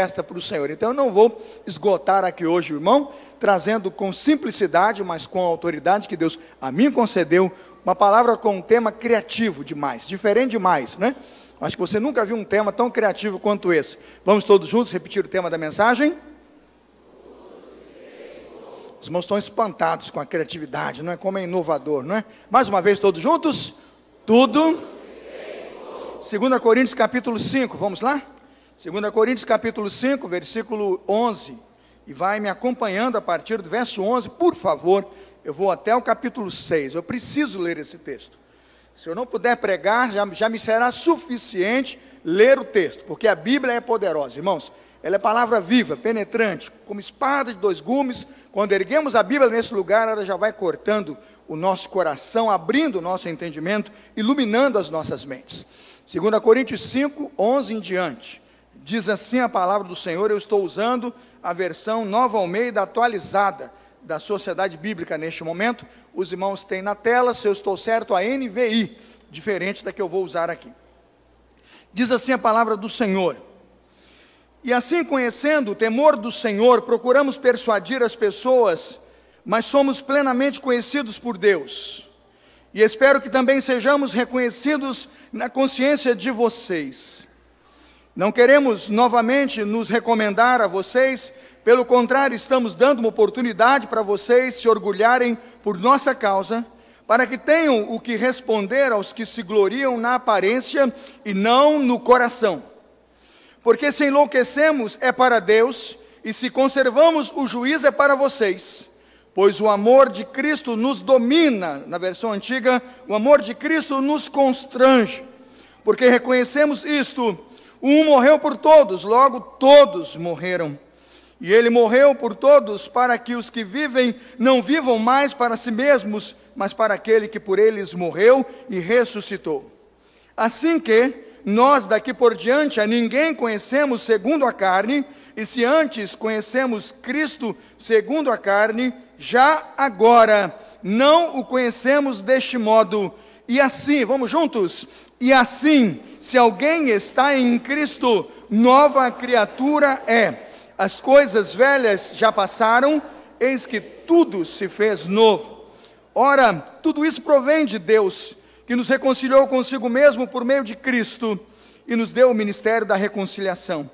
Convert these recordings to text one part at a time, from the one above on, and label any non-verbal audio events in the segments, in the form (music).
festa para o Senhor. Então eu não vou esgotar aqui hoje, irmão, trazendo com simplicidade, mas com a autoridade que Deus a mim concedeu, uma palavra com um tema criativo demais, diferente demais, né? Acho que você nunca viu um tema tão criativo quanto esse. Vamos todos juntos repetir o tema da mensagem? Os irmãos estão espantados com a criatividade, não é? Como é inovador, não é? Mais uma vez, todos juntos? Tudo. 2 Coríntios capítulo 5, vamos lá? 2 Coríntios capítulo 5, versículo 11. E vai me acompanhando a partir do verso 11, por favor. Eu vou até o capítulo 6. Eu preciso ler esse texto. Se eu não puder pregar, já, já me será suficiente ler o texto, porque a Bíblia é poderosa, irmãos. Ela é palavra viva, penetrante, como espada de dois gumes. Quando erguemos a Bíblia nesse lugar, ela já vai cortando o nosso coração, abrindo o nosso entendimento, iluminando as nossas mentes. 2 Coríntios 5, 11 em diante. Diz assim a palavra do Senhor, eu estou usando a versão nova Almeida atualizada da Sociedade Bíblica neste momento. Os irmãos têm na tela, se eu estou certo, a NVI, diferente da que eu vou usar aqui. Diz assim a palavra do Senhor. E assim, conhecendo o temor do Senhor, procuramos persuadir as pessoas, mas somos plenamente conhecidos por Deus. E espero que também sejamos reconhecidos na consciência de vocês. Não queremos novamente nos recomendar a vocês, pelo contrário, estamos dando uma oportunidade para vocês se orgulharem por nossa causa, para que tenham o que responder aos que se gloriam na aparência e não no coração. Porque se enlouquecemos é para Deus, e se conservamos o juízo é para vocês. Pois o amor de Cristo nos domina, na versão antiga, o amor de Cristo nos constrange. Porque reconhecemos isto: um morreu por todos, logo todos morreram. E ele morreu por todos, para que os que vivem não vivam mais para si mesmos, mas para aquele que por eles morreu e ressuscitou. Assim que nós daqui por diante a ninguém conhecemos segundo a carne, e se antes conhecemos Cristo segundo a carne, já agora não o conhecemos deste modo. E assim, vamos juntos? E assim, se alguém está em Cristo, nova criatura é as coisas velhas já passaram, eis que tudo se fez novo. Ora, tudo isso provém de Deus, que nos reconciliou consigo mesmo por meio de Cristo e nos deu o ministério da reconciliação.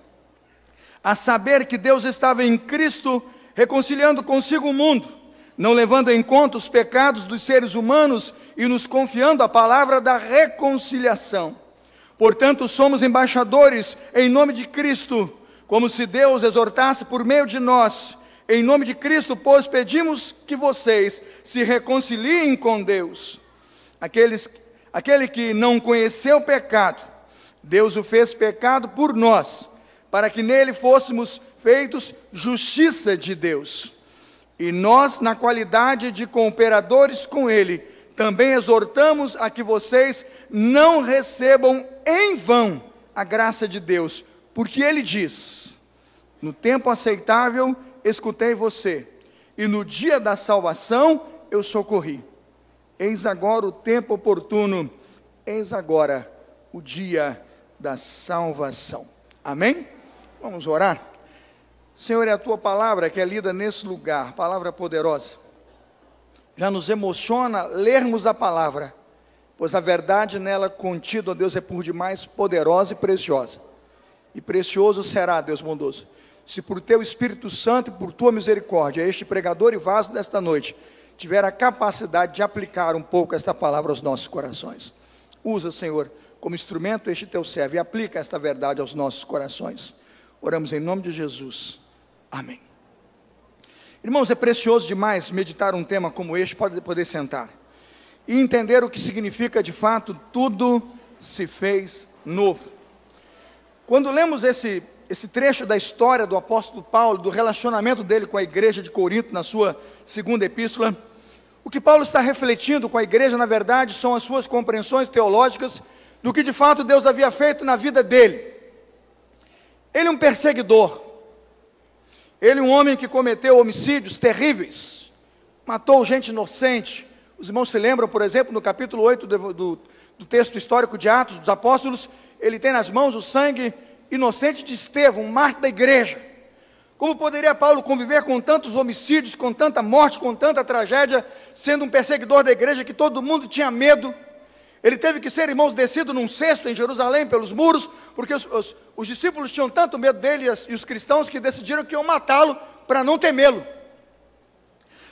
A saber que Deus estava em Cristo reconciliando consigo o mundo, não levando em conta os pecados dos seres humanos e nos confiando a palavra da reconciliação. Portanto, somos embaixadores em nome de Cristo como se Deus exortasse por meio de nós. Em nome de Cristo, pois, pedimos que vocês se reconciliem com Deus. Aqueles, aquele que não conheceu pecado, Deus o fez pecado por nós, para que nele fôssemos feitos justiça de Deus. E nós, na qualidade de cooperadores com Ele, também exortamos a que vocês não recebam em vão a graça de Deus porque ele diz: No tempo aceitável escutei você, e no dia da salvação eu socorri. Eis agora o tempo oportuno, eis agora o dia da salvação. Amém? Vamos orar? Senhor, é a tua palavra que é lida nesse lugar, palavra poderosa. Já nos emociona lermos a palavra, pois a verdade nela contida, ó Deus, é por demais poderosa e preciosa e precioso será, Deus bondoso, se por teu Espírito Santo e por tua misericórdia, este pregador e vaso desta noite tiver a capacidade de aplicar um pouco esta palavra aos nossos corações. Usa, Senhor, como instrumento este teu servo e aplica esta verdade aos nossos corações. Oramos em nome de Jesus. Amém. Irmãos, é precioso demais meditar um tema como este, pode poder sentar e entender o que significa de fato tudo se fez novo. Quando lemos esse, esse trecho da história do apóstolo Paulo, do relacionamento dele com a igreja de Corinto, na sua segunda epístola, o que Paulo está refletindo com a igreja, na verdade, são as suas compreensões teológicas do que de fato Deus havia feito na vida dele. Ele é um perseguidor, ele um homem que cometeu homicídios terríveis, matou gente inocente. Os irmãos se lembram, por exemplo, no capítulo 8 do, do, do texto histórico de Atos dos Apóstolos, ele tem nas mãos o sangue inocente de Estevão, um mártir da igreja. Como poderia Paulo conviver com tantos homicídios, com tanta morte, com tanta tragédia, sendo um perseguidor da igreja que todo mundo tinha medo? Ele teve que ser, irmãos, descido num cesto em Jerusalém pelos muros, porque os, os, os discípulos tinham tanto medo dele e, e os cristãos que decidiram que iam matá-lo para não temê-lo.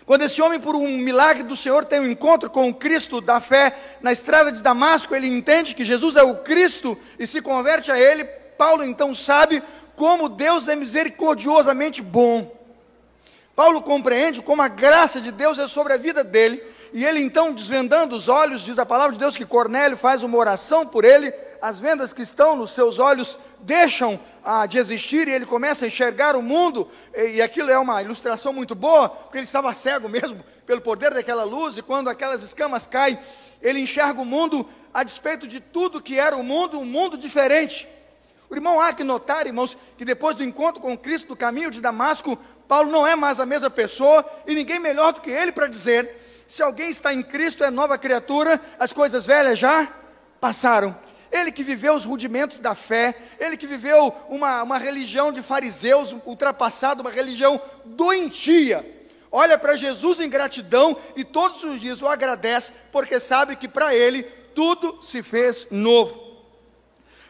Quando esse homem, por um milagre do Senhor, tem um encontro com o Cristo da fé na estrada de Damasco, ele entende que Jesus é o Cristo e se converte a ele. Paulo então sabe como Deus é misericordiosamente bom. Paulo compreende como a graça de Deus é sobre a vida dele, e ele então, desvendando os olhos, diz a palavra de Deus que Cornélio faz uma oração por ele, as vendas que estão nos seus olhos deixam ah, de existir e ele começa a enxergar o mundo, e, e aquilo é uma ilustração muito boa, porque ele estava cego mesmo pelo poder daquela luz, e quando aquelas escamas caem, ele enxerga o mundo a despeito de tudo que era o mundo, um mundo diferente. O irmão há que notar, irmãos, que depois do encontro com Cristo do caminho de Damasco, Paulo não é mais a mesma pessoa e ninguém melhor do que ele para dizer: se alguém está em Cristo é nova criatura, as coisas velhas já passaram. Ele que viveu os rudimentos da fé, ele que viveu uma, uma religião de fariseus ultrapassada, uma religião doentia, olha para Jesus em gratidão e todos os dias o agradece, porque sabe que para ele tudo se fez novo.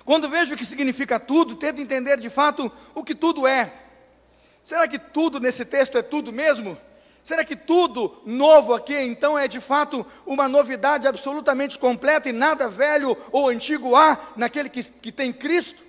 Quando vejo o que significa tudo, tento entender de fato o que tudo é. Será que tudo nesse texto é tudo mesmo? Será que tudo novo aqui então é de fato uma novidade absolutamente completa e nada velho ou antigo há naquele que, que tem Cristo?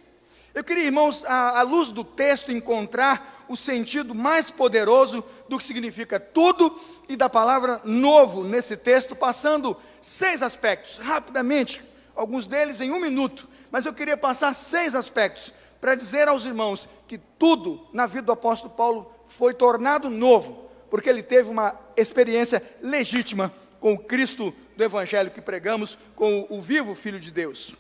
Eu queria, irmãos, à, à luz do texto, encontrar o sentido mais poderoso do que significa tudo e da palavra novo nesse texto, passando seis aspectos, rapidamente, alguns deles em um minuto, mas eu queria passar seis aspectos para dizer aos irmãos que tudo na vida do apóstolo Paulo foi tornado novo porque ele teve uma experiência legítima com o Cristo do Evangelho que pregamos, com o vivo Filho de Deus.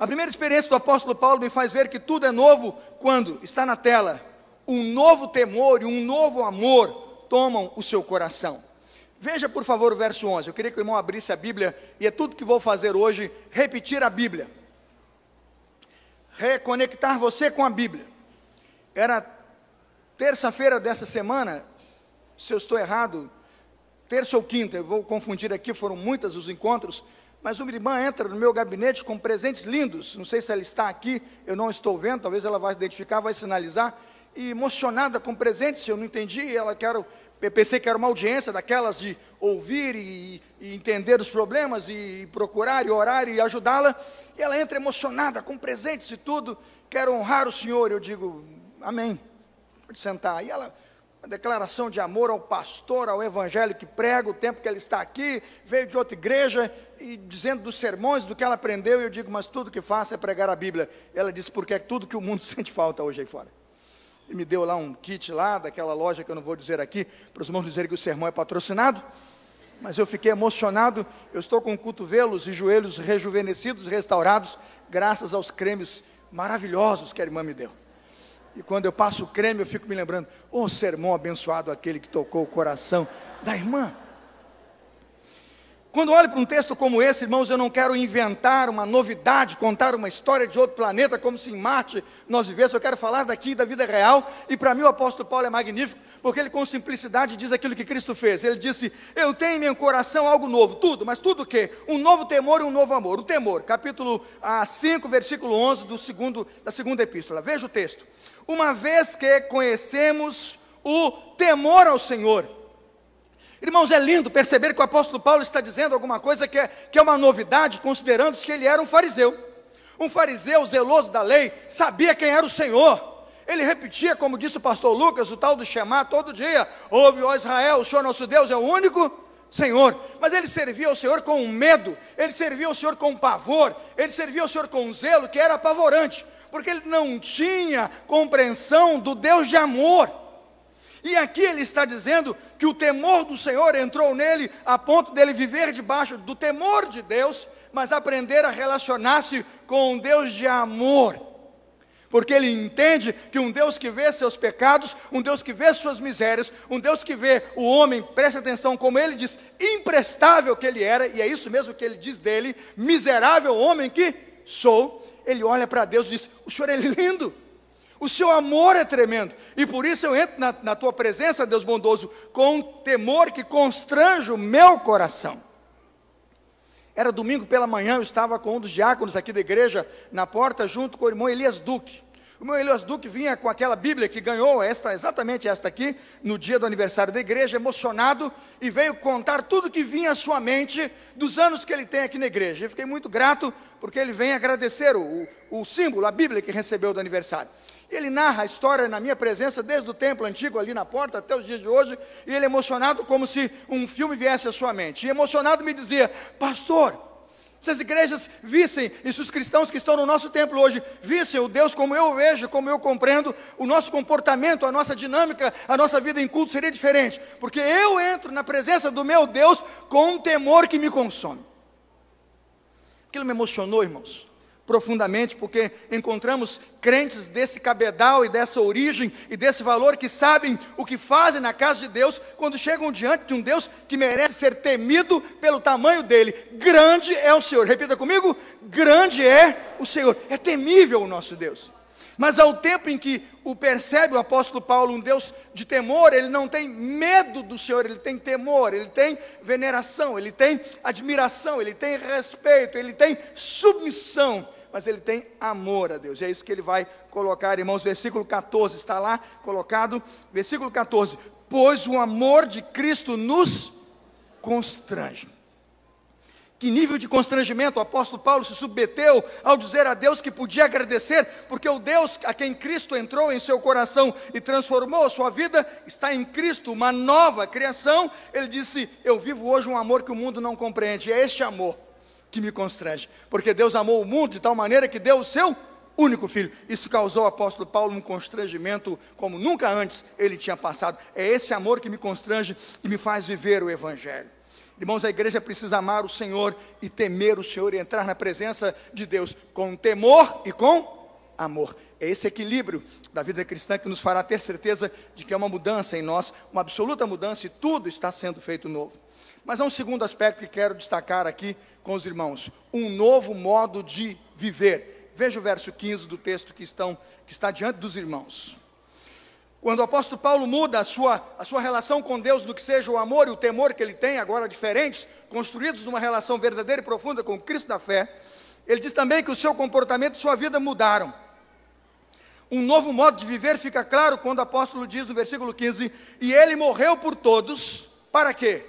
A primeira experiência do apóstolo Paulo me faz ver que tudo é novo quando está na tela. Um novo temor e um novo amor tomam o seu coração. Veja, por favor, o verso 11. Eu queria que o irmão abrisse a Bíblia, e é tudo que vou fazer hoje: repetir a Bíblia. Reconectar você com a Bíblia. Era terça-feira dessa semana, se eu estou errado, terça ou quinta, eu vou confundir aqui, foram muitos os encontros, mas uma irmã entra no meu gabinete com presentes lindos, não sei se ela está aqui, eu não estou vendo, talvez ela vai identificar, vai sinalizar, e emocionada com presentes, eu não entendi, ela quero, eu pensei que era uma audiência daquelas de ouvir e, e entender os problemas, e procurar, e orar, e ajudá-la, e ela entra emocionada, com presentes e tudo, quero honrar o Senhor, eu digo, amém, pode sentar, e ela uma declaração de amor ao pastor, ao evangelho que prega, o tempo que ele está aqui, veio de outra igreja e dizendo dos sermões, do que ela aprendeu, e eu digo, mas tudo que faço é pregar a Bíblia. Ela disse, porque é tudo que o mundo (laughs) sente falta hoje aí fora. E me deu lá um kit lá, daquela loja que eu não vou dizer aqui, para os irmãos dizerem que o sermão é patrocinado, mas eu fiquei emocionado, eu estou com cotovelos e joelhos rejuvenescidos, restaurados, graças aos cremes maravilhosos que a irmã me deu. E quando eu passo o creme, eu fico me lembrando, oh sermão abençoado aquele que tocou o coração da irmã. Quando olho para um texto como esse, irmãos, eu não quero inventar uma novidade, contar uma história de outro planeta, como se em Marte nós vivêssemos. Eu quero falar daqui da vida real. E para mim o apóstolo Paulo é magnífico, porque ele com simplicidade diz aquilo que Cristo fez. Ele disse: Eu tenho em meu coração algo novo, tudo, mas tudo o quê? Um novo temor e um novo amor. O temor, capítulo 5, ah, versículo 11 do segundo, da segunda epístola. Veja o texto uma vez que conhecemos o temor ao Senhor. Irmãos, é lindo perceber que o apóstolo Paulo está dizendo alguma coisa que é, que é uma novidade, considerando que ele era um fariseu. Um fariseu zeloso da lei, sabia quem era o Senhor. Ele repetia, como disse o pastor Lucas, o tal do Shema todo dia: Ouve, ó Israel, o Senhor nosso Deus é o único Senhor. Mas ele servia ao Senhor com medo, ele servia ao Senhor com pavor, ele servia ao Senhor com zelo que era apavorante porque ele não tinha compreensão do Deus de amor. E aqui ele está dizendo que o temor do Senhor entrou nele a ponto dele viver debaixo do temor de Deus, mas aprender a relacionar-se com um Deus de amor. Porque ele entende que um Deus que vê seus pecados, um Deus que vê suas misérias, um Deus que vê o homem, preste atenção, como ele diz, imprestável que ele era, e é isso mesmo que ele diz dele, miserável homem que sou, ele olha para Deus e diz: O Senhor é lindo. O seu amor é tremendo. E por isso eu entro na, na tua presença, Deus bondoso, com um temor que constrange o meu coração. Era domingo pela manhã, eu estava com um dos diáconos aqui da igreja, na porta, junto com o irmão Elias Duque. O meu Elias Duque vinha com aquela Bíblia que ganhou, esta, exatamente esta aqui, no dia do aniversário da igreja, emocionado, e veio contar tudo que vinha à sua mente dos anos que ele tem aqui na igreja. Eu fiquei muito grato, porque ele vem agradecer o, o símbolo, a Bíblia que recebeu do aniversário. Ele narra a história na minha presença, desde o templo antigo ali na porta até os dias de hoje, e ele emocionado como se um filme viesse à sua mente. E emocionado me dizia: Pastor, se as igrejas vissem, e se os cristãos que estão no nosso templo hoje vissem o Deus como eu vejo, como eu compreendo, o nosso comportamento, a nossa dinâmica, a nossa vida em culto seria diferente, porque eu entro na presença do meu Deus com um temor que me consome. Aquilo me emocionou, irmãos profundamente, porque encontramos crentes desse cabedal e dessa origem e desse valor que sabem o que fazem na casa de Deus quando chegam diante de um Deus que merece ser temido pelo tamanho dele. Grande é o Senhor. Repita comigo: grande é o Senhor. É temível o nosso Deus. Mas ao tempo em que o percebe o apóstolo Paulo, um Deus de temor, ele não tem medo do Senhor, ele tem temor, ele tem veneração, ele tem admiração, ele tem respeito, ele tem submissão, mas ele tem amor a Deus. E é isso que ele vai colocar, irmãos, versículo 14, está lá colocado, versículo 14: Pois o amor de Cristo nos constrange. Que nível de constrangimento o apóstolo Paulo se submeteu ao dizer a Deus que podia agradecer, porque o Deus a quem Cristo entrou em seu coração e transformou a sua vida está em Cristo, uma nova criação. Ele disse: Eu vivo hoje um amor que o mundo não compreende. E é este amor que me constrange, porque Deus amou o mundo de tal maneira que deu o seu único filho. Isso causou ao apóstolo Paulo um constrangimento como nunca antes ele tinha passado. É esse amor que me constrange e me faz viver o Evangelho. Irmãos, a igreja precisa amar o Senhor e temer o Senhor e entrar na presença de Deus com temor e com amor. É esse equilíbrio da vida cristã que nos fará ter certeza de que é uma mudança em nós, uma absoluta mudança e tudo está sendo feito novo. Mas há um segundo aspecto que quero destacar aqui com os irmãos: um novo modo de viver. Veja o verso 15 do texto que, estão, que está diante dos irmãos. Quando o apóstolo Paulo muda a sua, a sua relação com Deus do que seja o amor e o temor que ele tem, agora diferentes, construídos numa relação verdadeira e profunda com Cristo da fé, ele diz também que o seu comportamento e sua vida mudaram. Um novo modo de viver fica claro quando o apóstolo diz no versículo 15: E ele morreu por todos, para quê?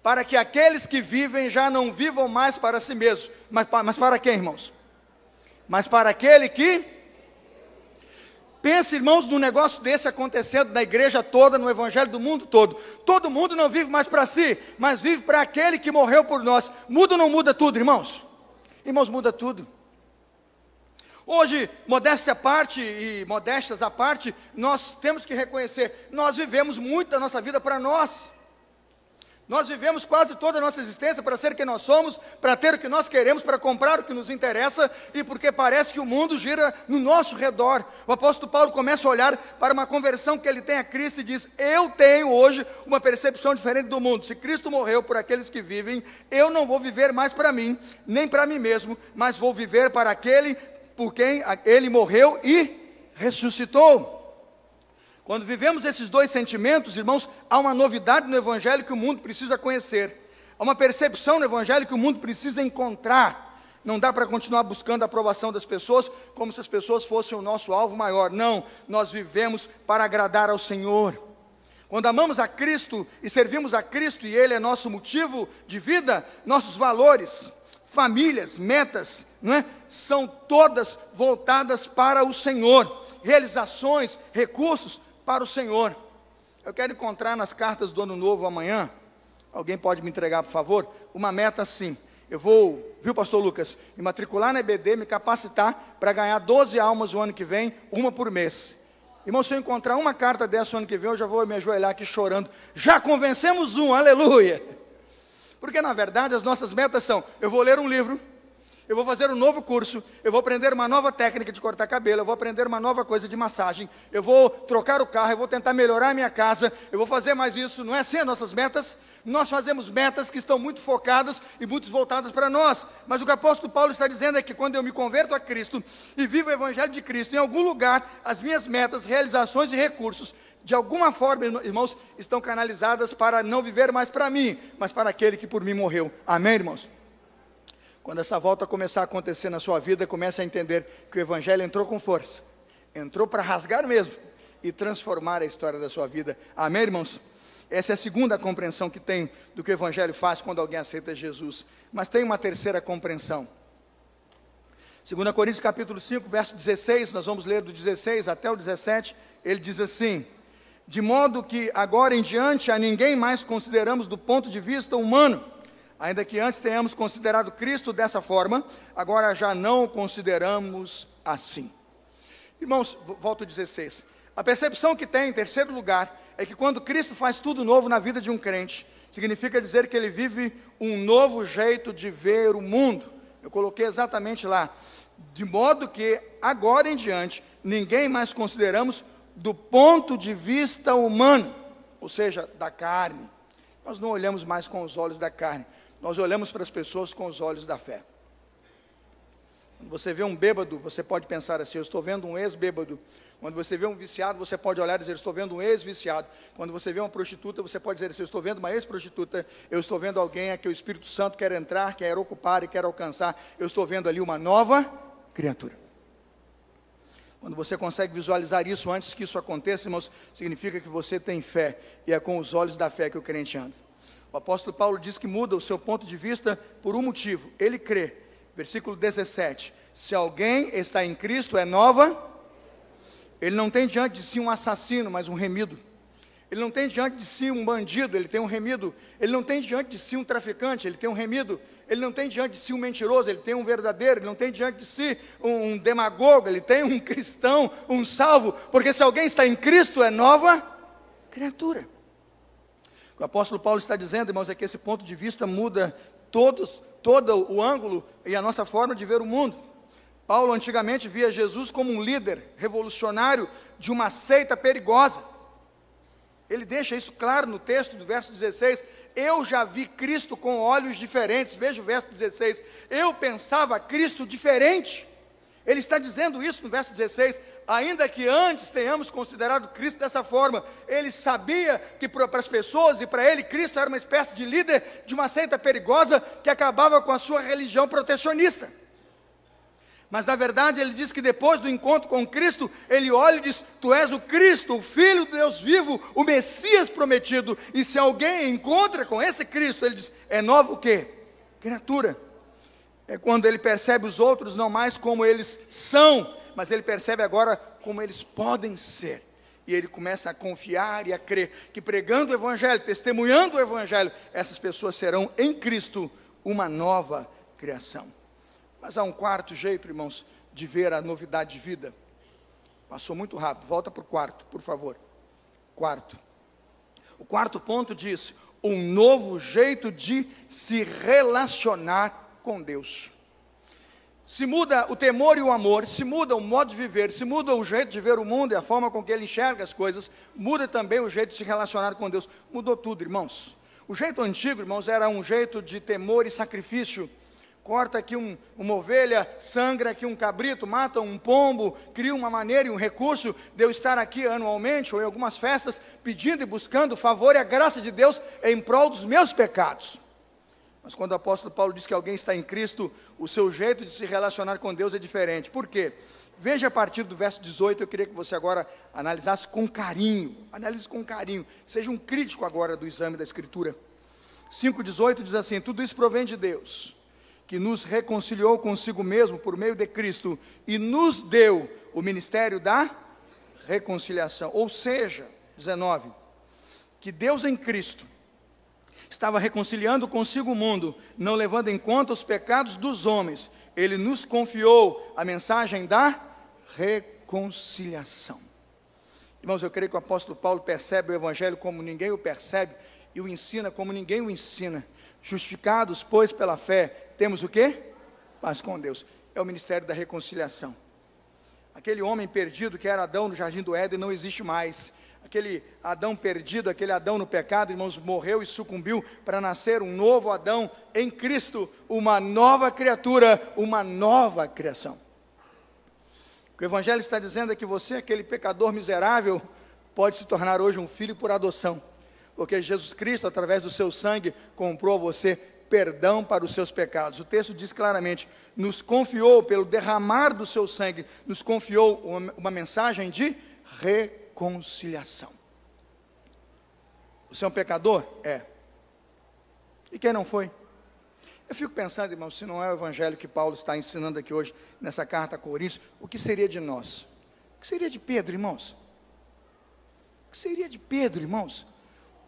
Para que aqueles que vivem já não vivam mais para si mesmos, mas, mas para quem, irmãos? Mas para aquele que Pensa, irmãos, num negócio desse acontecendo na igreja toda, no evangelho do mundo todo. Todo mundo não vive mais para si, mas vive para aquele que morreu por nós. Muda ou não muda tudo, irmãos? Irmãos, muda tudo. Hoje, modéstia à parte e modéstas à parte, nós temos que reconhecer, nós vivemos muito da nossa vida para nós. Nós vivemos quase toda a nossa existência para ser quem nós somos, para ter o que nós queremos, para comprar o que nos interessa e porque parece que o mundo gira no nosso redor. O apóstolo Paulo começa a olhar para uma conversão que ele tem a Cristo e diz: Eu tenho hoje uma percepção diferente do mundo. Se Cristo morreu por aqueles que vivem, eu não vou viver mais para mim, nem para mim mesmo, mas vou viver para aquele por quem ele morreu e ressuscitou. Quando vivemos esses dois sentimentos, irmãos, há uma novidade no Evangelho que o mundo precisa conhecer. Há uma percepção no Evangelho que o mundo precisa encontrar. Não dá para continuar buscando a aprovação das pessoas como se as pessoas fossem o nosso alvo maior. Não, nós vivemos para agradar ao Senhor. Quando amamos a Cristo e servimos a Cristo e Ele é nosso motivo de vida, nossos valores, famílias, metas, não é? são todas voltadas para o Senhor. Realizações, recursos para o Senhor. Eu quero encontrar nas cartas do Ano Novo amanhã. Alguém pode me entregar, por favor? Uma meta assim. Eu vou, viu, pastor Lucas, me matricular na EBD, me capacitar para ganhar 12 almas o ano que vem, uma por mês. Irmão, se eu encontrar uma carta dessa o ano que vem, eu já vou me ajoelhar aqui chorando. Já convencemos um, aleluia! Porque na verdade as nossas metas são: eu vou ler um livro, eu vou fazer um novo curso, eu vou aprender uma nova técnica de cortar cabelo, eu vou aprender uma nova coisa de massagem, eu vou trocar o carro, eu vou tentar melhorar a minha casa, eu vou fazer mais isso. Não é assim as nossas metas? Nós fazemos metas que estão muito focadas e muito voltadas para nós. Mas o que o apóstolo Paulo está dizendo é que quando eu me converto a Cristo e vivo o evangelho de Cristo, em algum lugar, as minhas metas, realizações e recursos, de alguma forma, irmãos, estão canalizadas para não viver mais para mim, mas para aquele que por mim morreu. Amém, irmãos? Quando essa volta começar a acontecer na sua vida, comece a entender que o evangelho entrou com força. Entrou para rasgar mesmo e transformar a história da sua vida. Amém, irmãos? Essa é a segunda compreensão que tem do que o Evangelho faz quando alguém aceita Jesus. Mas tem uma terceira compreensão. 2 Coríntios capítulo 5, verso 16, nós vamos ler do 16 até o 17, ele diz assim: De modo que agora em diante a ninguém mais consideramos do ponto de vista humano, ainda que antes tenhamos considerado Cristo dessa forma, agora já não o consideramos assim. Irmãos, volto ao 16. A percepção que tem, em terceiro lugar, é que quando Cristo faz tudo novo na vida de um crente, significa dizer que ele vive um novo jeito de ver o mundo. Eu coloquei exatamente lá. De modo que, agora em diante, ninguém mais consideramos do ponto de vista humano, ou seja, da carne. Nós não olhamos mais com os olhos da carne, nós olhamos para as pessoas com os olhos da fé. Quando você vê um bêbado, você pode pensar assim: eu estou vendo um ex-bêbado. Quando você vê um viciado, você pode olhar e dizer: estou vendo um ex-viciado. Quando você vê uma prostituta, você pode dizer assim: eu estou vendo uma ex-prostituta. Eu estou vendo alguém a que o Espírito Santo quer entrar, quer ocupar e quer alcançar. Eu estou vendo ali uma nova criatura. Quando você consegue visualizar isso antes que isso aconteça, irmãos, significa que você tem fé. E é com os olhos da fé que o crente anda. O apóstolo Paulo diz que muda o seu ponto de vista por um motivo: ele crê versículo 17: Se alguém está em Cristo, é nova. Ele não tem diante de si um assassino, mas um remido. Ele não tem diante de si um bandido, ele tem um remido. Ele não tem diante de si um traficante, ele tem um remido. Ele não tem diante de si um mentiroso, ele tem um verdadeiro. Ele não tem diante de si um, um demagogo, ele tem um cristão, um salvo. Porque se alguém está em Cristo, é nova criatura. O apóstolo Paulo está dizendo, irmãos, é que esse ponto de vista muda todos, todo o ângulo e a nossa forma de ver o mundo. Paulo antigamente via Jesus como um líder revolucionário de uma seita perigosa. Ele deixa isso claro no texto do verso 16. Eu já vi Cristo com olhos diferentes. Veja o verso 16. Eu pensava Cristo diferente. Ele está dizendo isso no verso 16, ainda que antes tenhamos considerado Cristo dessa forma, ele sabia que para as pessoas e para ele, Cristo era uma espécie de líder de uma seita perigosa que acabava com a sua religião protecionista. Mas na verdade ele diz que depois do encontro com Cristo, ele olha e diz: Tu és o Cristo, o Filho de Deus vivo, o Messias prometido. E se alguém encontra com esse Cristo, ele diz: É novo o quê? Criatura é quando ele percebe os outros não mais como eles são, mas ele percebe agora como eles podem ser. E ele começa a confiar e a crer que pregando o Evangelho, testemunhando o Evangelho, essas pessoas serão em Cristo uma nova criação. Mas há um quarto jeito, irmãos, de ver a novidade de vida. Passou muito rápido, volta para o quarto, por favor. Quarto. O quarto ponto diz: um novo jeito de se relacionar com Deus. Se muda o temor e o amor, se muda o modo de viver, se muda o jeito de ver o mundo e a forma com que ele enxerga as coisas, muda também o jeito de se relacionar com Deus. Mudou tudo, irmãos. O jeito antigo, irmãos, era um jeito de temor e sacrifício. Corta aqui um, uma ovelha, sangra aqui um cabrito, mata um pombo, cria uma maneira e um recurso de eu estar aqui anualmente ou em algumas festas pedindo e buscando o favor e a graça de Deus em prol dos meus pecados. Mas quando o apóstolo Paulo diz que alguém está em Cristo, o seu jeito de se relacionar com Deus é diferente. Por quê? Veja a partir do verso 18, eu queria que você agora analisasse com carinho, analise com carinho, seja um crítico agora do exame da Escritura. 5,18 diz assim: Tudo isso provém de Deus, que nos reconciliou consigo mesmo por meio de Cristo e nos deu o ministério da reconciliação. Ou seja, 19, que Deus em Cristo estava reconciliando consigo o mundo, não levando em conta os pecados dos homens. Ele nos confiou a mensagem da reconciliação. Irmãos, eu creio que o apóstolo Paulo percebe o evangelho como ninguém o percebe e o ensina como ninguém o ensina. Justificados, pois, pela fé, temos o quê? Paz com Deus. É o ministério da reconciliação. Aquele homem perdido que era Adão no jardim do Éden não existe mais aquele Adão perdido, aquele Adão no pecado, irmãos, morreu e sucumbiu para nascer um novo Adão em Cristo, uma nova criatura, uma nova criação. O que o Evangelho está dizendo é que você, aquele pecador miserável, pode se tornar hoje um filho por adoção, porque Jesus Cristo, através do seu sangue, comprou a você perdão para os seus pecados. O texto diz claramente: nos confiou, pelo derramar do seu sangue, nos confiou uma, uma mensagem de reconciliação. Você é um pecador? É. E quem não foi? Eu fico pensando, irmão, se não é o evangelho que Paulo está ensinando aqui hoje, nessa carta a Coríntios, o que seria de nós? O que seria de Pedro, irmãos? O que seria de Pedro, irmãos?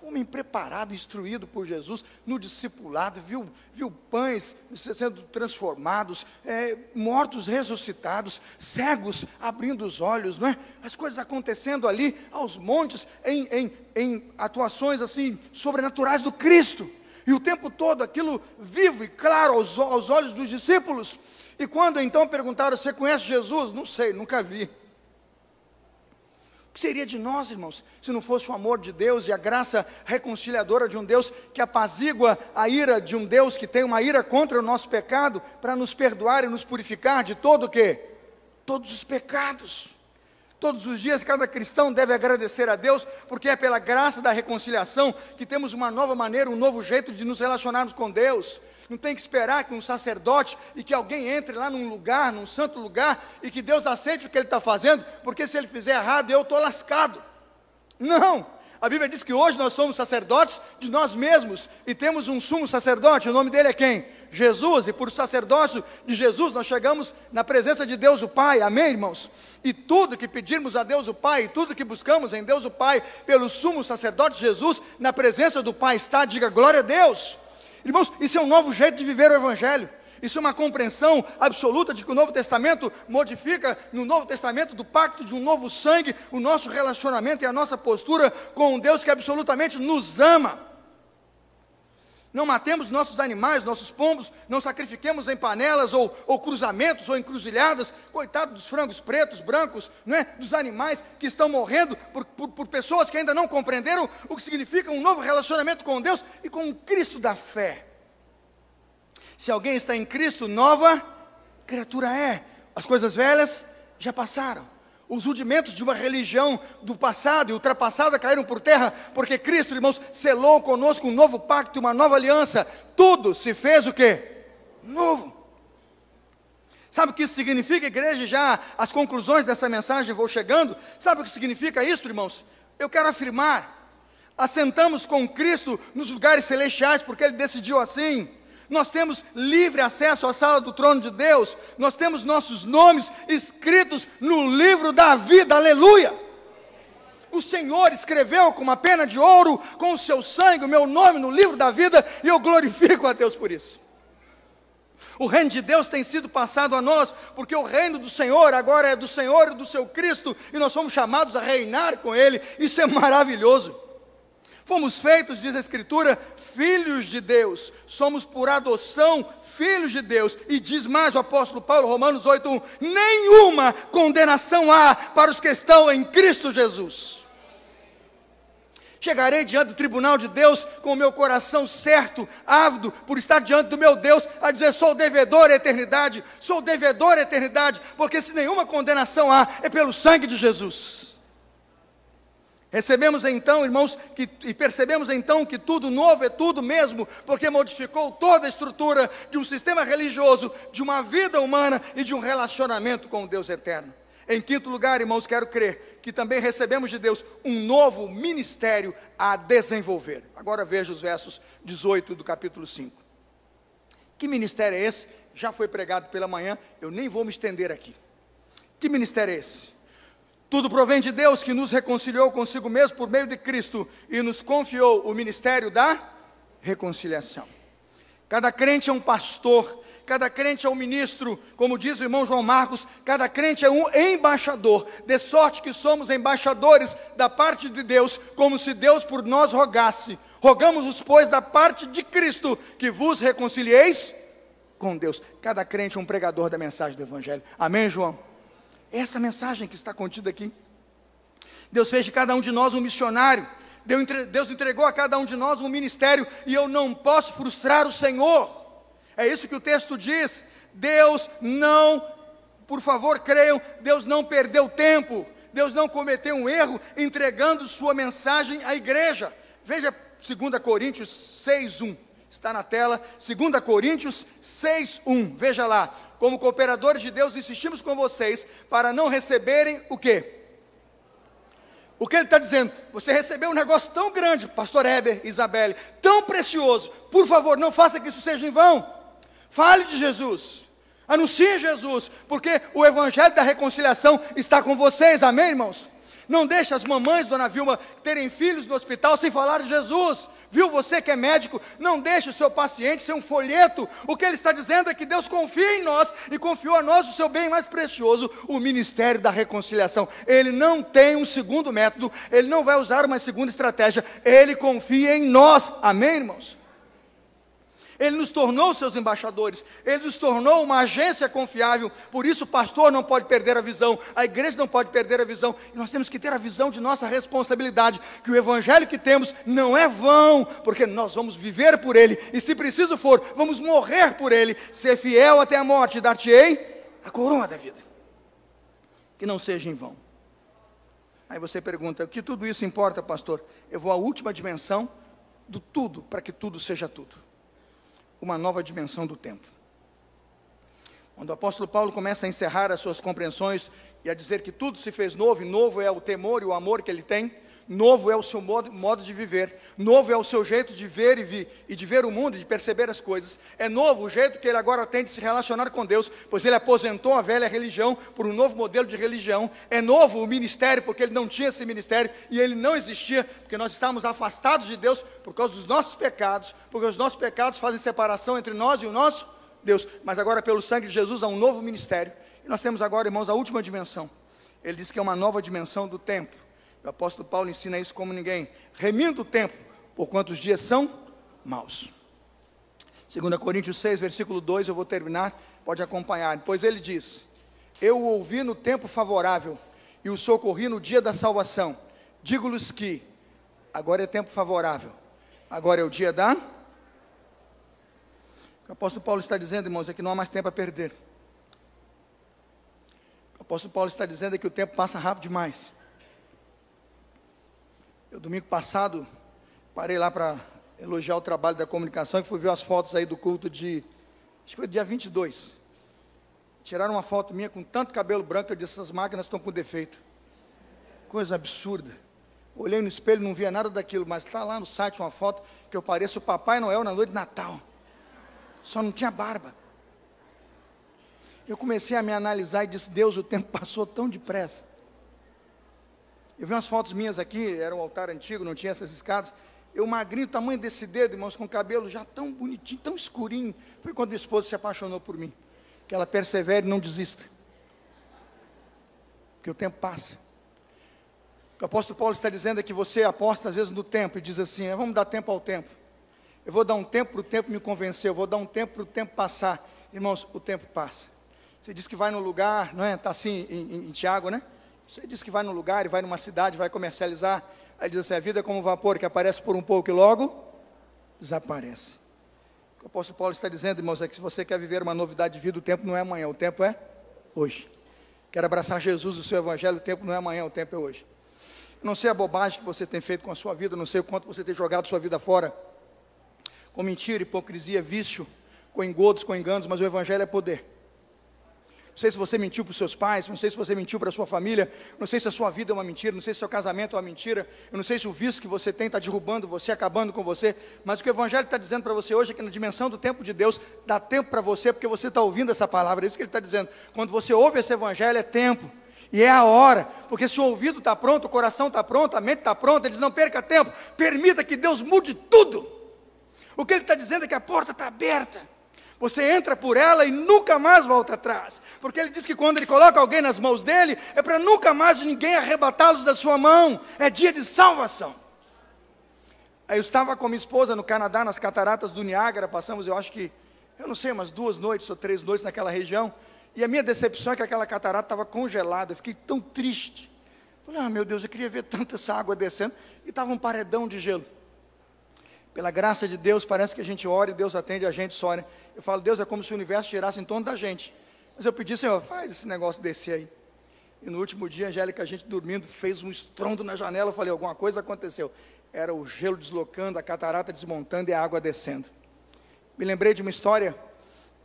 Homem preparado, instruído por Jesus, no discipulado, viu, viu pães sendo transformados, é, mortos ressuscitados, cegos abrindo os olhos, não é? As coisas acontecendo ali aos montes, em, em, em atuações assim sobrenaturais do Cristo. E o tempo todo aquilo vivo e claro aos, aos olhos dos discípulos. E quando então perguntaram: Você conhece Jesus? Não sei, nunca vi que seria de nós, irmãos, se não fosse o amor de Deus e a graça reconciliadora de um Deus que apazigua a ira de um Deus que tem uma ira contra o nosso pecado para nos perdoar e nos purificar de todo o quê? Todos os pecados. Todos os dias cada cristão deve agradecer a Deus, porque é pela graça da reconciliação que temos uma nova maneira, um novo jeito de nos relacionarmos com Deus não tem que esperar que um sacerdote e que alguém entre lá num lugar, num santo lugar, e que Deus aceite o que ele está fazendo, porque se ele fizer errado, eu estou lascado. Não! A Bíblia diz que hoje nós somos sacerdotes de nós mesmos e temos um sumo sacerdote, o nome dele é quem? Jesus, e por sacerdócio de Jesus nós chegamos na presença de Deus o Pai, amém, irmãos? E tudo que pedirmos a Deus o Pai, tudo que buscamos em Deus o Pai, pelo sumo sacerdote Jesus, na presença do Pai está, diga glória a Deus. Irmãos, isso é um novo jeito de viver o Evangelho. Isso é uma compreensão absoluta de que o Novo Testamento modifica no Novo Testamento do pacto de um novo sangue o nosso relacionamento e a nossa postura com um Deus que absolutamente nos ama. Não matemos nossos animais, nossos pombos, não sacrifiquemos em panelas ou, ou cruzamentos ou encruzilhadas. Coitado dos frangos pretos, brancos, não é? dos animais que estão morrendo por, por, por pessoas que ainda não compreenderam o que significa um novo relacionamento com Deus e com o Cristo da fé. Se alguém está em Cristo, nova criatura é. As coisas velhas já passaram. Os rudimentos de uma religião do passado e ultrapassada caíram por terra, porque Cristo, irmãos, selou conosco um novo pacto, uma nova aliança. Tudo se fez o quê? Novo. Sabe o que isso significa, igreja? Já as conclusões dessa mensagem vou chegando. Sabe o que significa isso, irmãos? Eu quero afirmar: assentamos com Cristo nos lugares celestiais, porque Ele decidiu assim nós temos livre acesso à sala do trono de Deus, nós temos nossos nomes escritos no livro da vida, aleluia. O Senhor escreveu com uma pena de ouro, com o seu sangue, o meu nome no livro da vida, e eu glorifico a Deus por isso. O reino de Deus tem sido passado a nós, porque o reino do Senhor agora é do Senhor e do seu Cristo, e nós somos chamados a reinar com Ele, isso é maravilhoso. Fomos feitos, diz a Escritura, filhos de Deus, somos por adoção filhos de Deus. E diz mais o apóstolo Paulo, Romanos 8:1, nenhuma condenação há para os que estão em Cristo Jesus. Chegarei diante do tribunal de Deus com o meu coração certo, ávido, por estar diante do meu Deus, a dizer: sou devedor à eternidade, sou devedor à eternidade, porque se nenhuma condenação há, é pelo sangue de Jesus. Recebemos então, irmãos, que, e percebemos então que tudo novo é tudo mesmo, porque modificou toda a estrutura de um sistema religioso, de uma vida humana e de um relacionamento com o Deus eterno. Em quinto lugar, irmãos, quero crer que também recebemos de Deus um novo ministério a desenvolver. Agora veja os versos 18 do capítulo 5. Que ministério é esse? Já foi pregado pela manhã, eu nem vou me estender aqui. Que ministério é esse? Tudo provém de Deus que nos reconciliou consigo mesmo por meio de Cristo e nos confiou o ministério da reconciliação. Cada crente é um pastor, cada crente é um ministro, como diz o irmão João Marcos, cada crente é um embaixador, de sorte que somos embaixadores da parte de Deus, como se Deus por nós rogasse. Rogamos-os, pois, da parte de Cristo, que vos reconcilieis com Deus. Cada crente é um pregador da mensagem do Evangelho. Amém, João? Essa mensagem que está contida aqui. Deus fez de cada um de nós um missionário. Deus entregou a cada um de nós um ministério e eu não posso frustrar o Senhor. É isso que o texto diz. Deus não, por favor, creiam, Deus não perdeu tempo. Deus não cometeu um erro entregando sua mensagem à igreja. Veja 2 Coríntios 6:1. Está na tela, 2 Coríntios 6:1. Veja lá, como cooperadores de Deus, insistimos com vocês para não receberem o quê? O que ele está dizendo? Você recebeu um negócio tão grande, pastor Heber, Isabelle, tão precioso. Por favor, não faça que isso seja em vão. Fale de Jesus. Anuncie Jesus, porque o evangelho da reconciliação está com vocês. Amém, irmãos? Não deixe as mamães, dona Vilma, terem filhos no hospital sem falar de Jesus. Viu você que é médico? Não deixe o seu paciente ser um folheto. O que ele está dizendo é que Deus confia em nós e confiou a nós o seu bem mais precioso, o ministério da reconciliação. Ele não tem um segundo método, ele não vai usar uma segunda estratégia, ele confia em nós. Amém, irmãos? Ele nos tornou seus embaixadores, ele nos tornou uma agência confiável. Por isso, o pastor não pode perder a visão, a igreja não pode perder a visão. E nós temos que ter a visão de nossa responsabilidade, que o evangelho que temos não é vão, porque nós vamos viver por ele, e se preciso for, vamos morrer por ele, ser fiel até a morte, dar-te-ei a coroa da vida. Que não seja em vão. Aí você pergunta: o que tudo isso importa, pastor? Eu vou à última dimensão do tudo, para que tudo seja tudo uma nova dimensão do tempo. Quando o apóstolo Paulo começa a encerrar as suas compreensões e a dizer que tudo se fez novo, e novo é o temor e o amor que ele tem, novo é o seu modo, modo de viver, novo é o seu jeito de ver e, vi, e de ver o mundo e de perceber as coisas, é novo o jeito que ele agora tem de se relacionar com Deus, pois ele aposentou a velha religião por um novo modelo de religião, é novo o ministério, porque ele não tinha esse ministério e ele não existia, porque nós estávamos afastados de Deus por causa dos nossos pecados, porque os nossos pecados fazem separação entre nós e o nosso Deus, mas agora pelo sangue de Jesus há um novo ministério, e nós temos agora, irmãos, a última dimensão, ele diz que é uma nova dimensão do tempo, o apóstolo Paulo ensina isso como ninguém. Remindo o tempo, por quantos dias são maus. 2 Coríntios 6, versículo 2, eu vou terminar, pode acompanhar. Pois ele diz: Eu o ouvi no tempo favorável e o socorri no dia da salvação. Digo-lhes que agora é tempo favorável, agora é o dia da. O apóstolo Paulo está dizendo, irmãos, é que não há mais tempo a perder. O apóstolo Paulo está dizendo é que o tempo passa rápido demais. Eu, domingo passado, parei lá para elogiar o trabalho da comunicação e fui ver as fotos aí do culto de, acho que foi dia 22. Tiraram uma foto minha com tanto cabelo branco, eu disse, essas máquinas estão com defeito. Coisa absurda. Olhei no espelho, não via nada daquilo, mas está lá no site uma foto que eu pareço o Papai Noel na noite de Natal. Só não tinha barba. Eu comecei a me analisar e disse, Deus, o tempo passou tão depressa. Eu vi umas fotos minhas aqui, era um altar antigo, não tinha essas escadas. Eu magrinho, tamanho desse dedo, irmãos, com cabelo já tão bonitinho, tão escurinho. Foi quando minha esposa se apaixonou por mim. Que ela persevere e não desista. Porque o tempo passa. O que o apóstolo Paulo está dizendo é que você aposta às vezes no tempo e diz assim: é, vamos dar tempo ao tempo. Eu vou dar um tempo para o tempo me convencer, eu vou dar um tempo para o tempo passar. Irmãos, o tempo passa. Você diz que vai no lugar, não é? Está assim em, em, em Tiago, né? Você diz que vai num lugar e vai numa cidade, vai comercializar. Aí diz assim: a vida é como um vapor que aparece por um pouco e logo desaparece. O que o apóstolo Paulo está dizendo, irmãos, é que se você quer viver uma novidade de vida, o tempo não é amanhã, o tempo é hoje. Quer abraçar Jesus, o seu evangelho, o tempo não é amanhã, o tempo é hoje. não sei a bobagem que você tem feito com a sua vida, não sei o quanto você tem jogado sua vida fora, com mentira, hipocrisia, vício, com engodos, com enganos, mas o evangelho é poder. Não sei se você mentiu para os seus pais, não sei se você mentiu para a sua família, não sei se a sua vida é uma mentira, não sei se o seu casamento é uma mentira, eu não sei se o vício que você tem está derrubando você, acabando com você, mas o que o Evangelho está dizendo para você hoje é que na dimensão do tempo de Deus, dá tempo para você, porque você está ouvindo essa palavra, é isso que ele está dizendo. Quando você ouve esse Evangelho, é tempo. E é a hora, porque se o ouvido está pronto, o coração está pronto, a mente está pronta, ele diz: não perca tempo, permita que Deus mude tudo. O que ele está dizendo é que a porta está aberta. Você entra por ela e nunca mais volta atrás. Porque ele diz que quando ele coloca alguém nas mãos dele, é para nunca mais ninguém arrebatá-los da sua mão. É dia de salvação. Eu estava com minha esposa no Canadá, nas cataratas do Niágara, passamos, eu acho que, eu não sei, umas duas noites ou três noites naquela região. E a minha decepção é que aquela catarata estava congelada. Eu fiquei tão triste. Falei, ah, meu Deus, eu queria ver tanta essa água descendo. E estava um paredão de gelo. Pela graça de Deus, parece que a gente ora e Deus atende a gente só, né? Eu falo, Deus, é como se o universo girasse em torno da gente. Mas eu pedi, Senhor, faz esse negócio descer aí. E no último dia, Angélica, a gente dormindo, fez um estrondo na janela. Eu falei, alguma coisa aconteceu. Era o gelo deslocando, a catarata desmontando e a água descendo. Me lembrei de uma história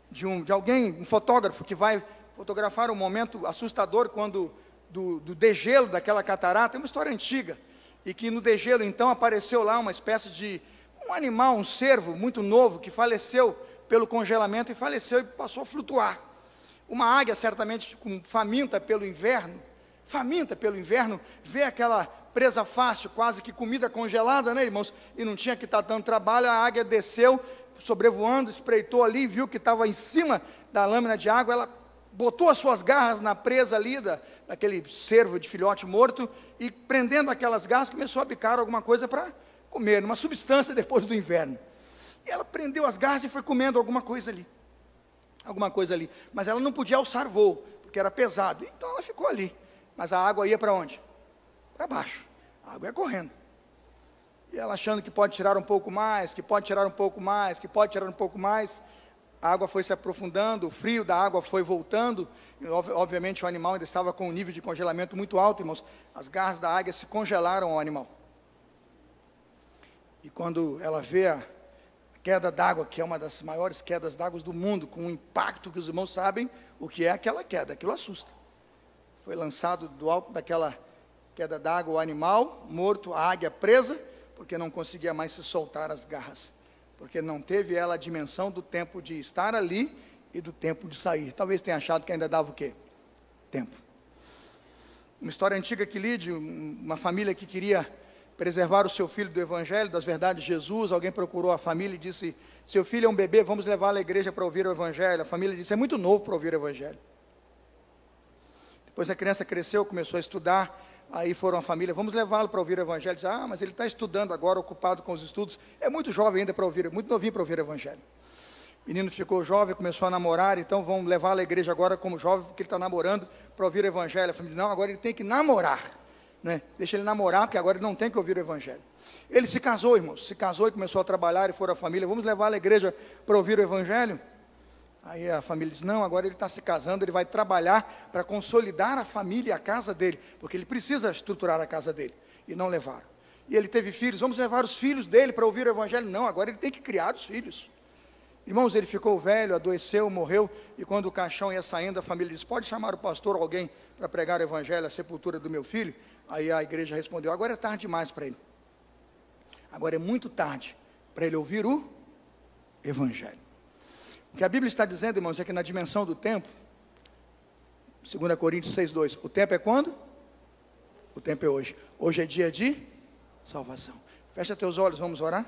de, um, de alguém, um fotógrafo, que vai fotografar um momento assustador quando do, do degelo daquela catarata. É uma história antiga. E que no degelo, então, apareceu lá uma espécie de um animal, um cervo muito novo, que faleceu pelo congelamento e faleceu e passou a flutuar. Uma águia, certamente faminta pelo inverno, faminta pelo inverno, vê aquela presa fácil, quase que comida congelada, né, irmãos? E não tinha que estar dando trabalho, a águia desceu, sobrevoando, espreitou ali, viu que estava em cima da lâmina de água, ela botou as suas garras na presa ali, da, daquele cervo de filhote morto, e prendendo aquelas garras, começou a bicar alguma coisa para comer, uma substância depois do inverno. E ela prendeu as garras e foi comendo alguma coisa ali. Alguma coisa ali. Mas ela não podia alçar voo, porque era pesado. Então ela ficou ali. Mas a água ia para onde? Para baixo. A água ia correndo. E ela achando que pode tirar um pouco mais, que pode tirar um pouco mais, que pode tirar um pouco mais. A água foi se aprofundando, o frio da água foi voltando. E, obviamente o animal ainda estava com um nível de congelamento muito alto, irmãos. As garras da águia se congelaram ao animal. E quando ela vê a queda d'água, que é uma das maiores quedas d'água do mundo, com um impacto que os irmãos sabem o que é aquela queda, aquilo assusta. Foi lançado do alto daquela queda d'água o animal morto, a águia presa, porque não conseguia mais se soltar as garras, porque não teve ela a dimensão do tempo de estar ali e do tempo de sair. Talvez tenha achado que ainda dava o quê? Tempo. Uma história antiga que li de uma família que queria preservar o seu filho do Evangelho, das verdades de Jesus. Alguém procurou a família e disse: Seu filho é um bebê, vamos levá-lo à igreja para ouvir o Evangelho. A família disse: É muito novo para ouvir o Evangelho. Depois a criança cresceu, começou a estudar. Aí foram a família, vamos levá-lo para ouvir o Evangelho. Diz, ah, mas ele está estudando agora, ocupado com os estudos. É muito jovem ainda para ouvir, muito novinho para ouvir o Evangelho. O menino ficou jovem, começou a namorar, então vamos levá-lo à igreja agora como jovem, porque ele está namorando para ouvir o Evangelho. A família, não, agora ele tem que namorar né? Deixa ele namorar, porque agora ele não tem que ouvir o Evangelho. Ele se casou, irmãos, se casou e começou a trabalhar e foram a família. Vamos levar à igreja para ouvir o Evangelho? Aí a família diz: Não, agora ele está se casando, ele vai trabalhar para consolidar a família e a casa dele, porque ele precisa estruturar a casa dele. E não levaram. E ele teve filhos, vamos levar os filhos dele para ouvir o Evangelho? Não, agora ele tem que criar os filhos. Irmãos, ele ficou velho, adoeceu, morreu, e quando o caixão ia saindo, a família disse: Pode chamar o pastor ou alguém para pregar o Evangelho, a sepultura do meu filho? Aí a igreja respondeu: agora é tarde demais para ele. Agora é muito tarde para ele ouvir o Evangelho. O que a Bíblia está dizendo, irmãos, é que na dimensão do tempo, 2 Coríntios 6,2, o tempo é quando? O tempo é hoje. Hoje é dia de salvação. Fecha teus olhos, vamos orar.